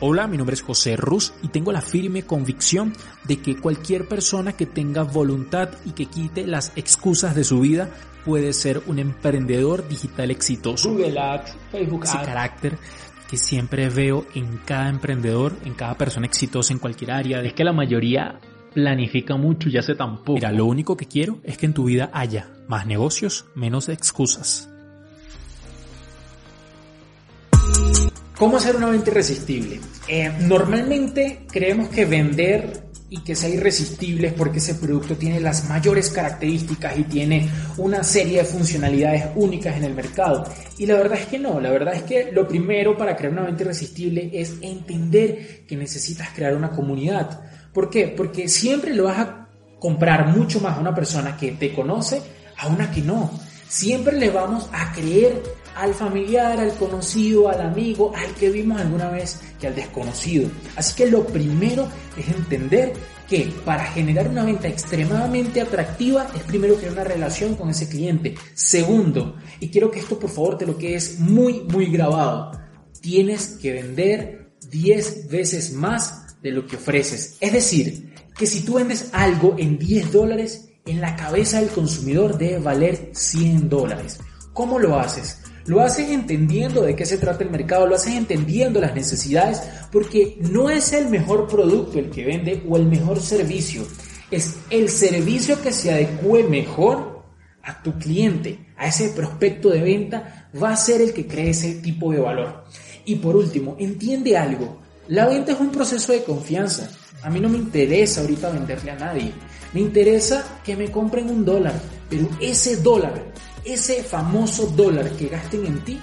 Hola, mi nombre es José Ruz y tengo la firme convicción de que cualquier persona que tenga voluntad y que quite las excusas de su vida puede ser un emprendedor digital exitoso. Google Ads, Facebook Ese Ads. carácter que siempre veo en cada emprendedor, en cada persona exitosa en cualquier área. Es que la mayoría planifica mucho y hace tan poco. Mira, lo único que quiero es que en tu vida haya más negocios, menos excusas. ¿Cómo hacer una venta irresistible? Eh, normalmente creemos que vender y que sea irresistible es porque ese producto tiene las mayores características y tiene una serie de funcionalidades únicas en el mercado. Y la verdad es que no, la verdad es que lo primero para crear una venta irresistible es entender que necesitas crear una comunidad. ¿Por qué? Porque siempre lo vas a comprar mucho más a una persona que te conoce a una que no. Siempre le vamos a creer al familiar, al conocido, al amigo, al que vimos alguna vez que al desconocido. Así que lo primero es entender que para generar una venta extremadamente atractiva es primero crear una relación con ese cliente. Segundo, y quiero que esto por favor te lo quedes muy, muy grabado, tienes que vender 10 veces más de lo que ofreces. Es decir, que si tú vendes algo en 10 dólares, en la cabeza del consumidor debe valer 100 dólares. ¿Cómo lo haces? Lo haces entendiendo de qué se trata el mercado, lo haces entendiendo las necesidades, porque no es el mejor producto el que vende o el mejor servicio, es el servicio que se adecue mejor a tu cliente, a ese prospecto de venta, va a ser el que cree ese tipo de valor. Y por último, entiende algo, la venta es un proceso de confianza. A mí no me interesa ahorita venderle a nadie. Me interesa que me compren un dólar, pero ese dólar, ese famoso dólar que gasten en ti,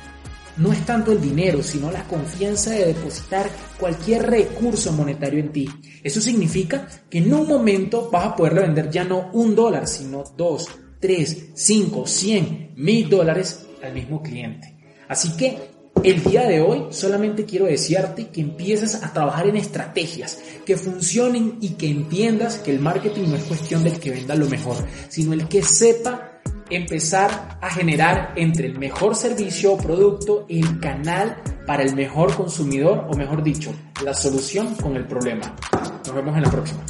no es tanto el dinero, sino la confianza de depositar cualquier recurso monetario en ti. Eso significa que en un momento vas a poderle vender ya no un dólar, sino dos, tres, cinco, cien, mil dólares al mismo cliente. Así que el día de hoy solamente quiero desearte que empieces a trabajar en estrategias que funcionen y que entiendas que el marketing no es cuestión del que venda lo mejor, sino el que sepa empezar a generar entre el mejor servicio o producto el canal para el mejor consumidor o mejor dicho, la solución con el problema. Nos vemos en la próxima.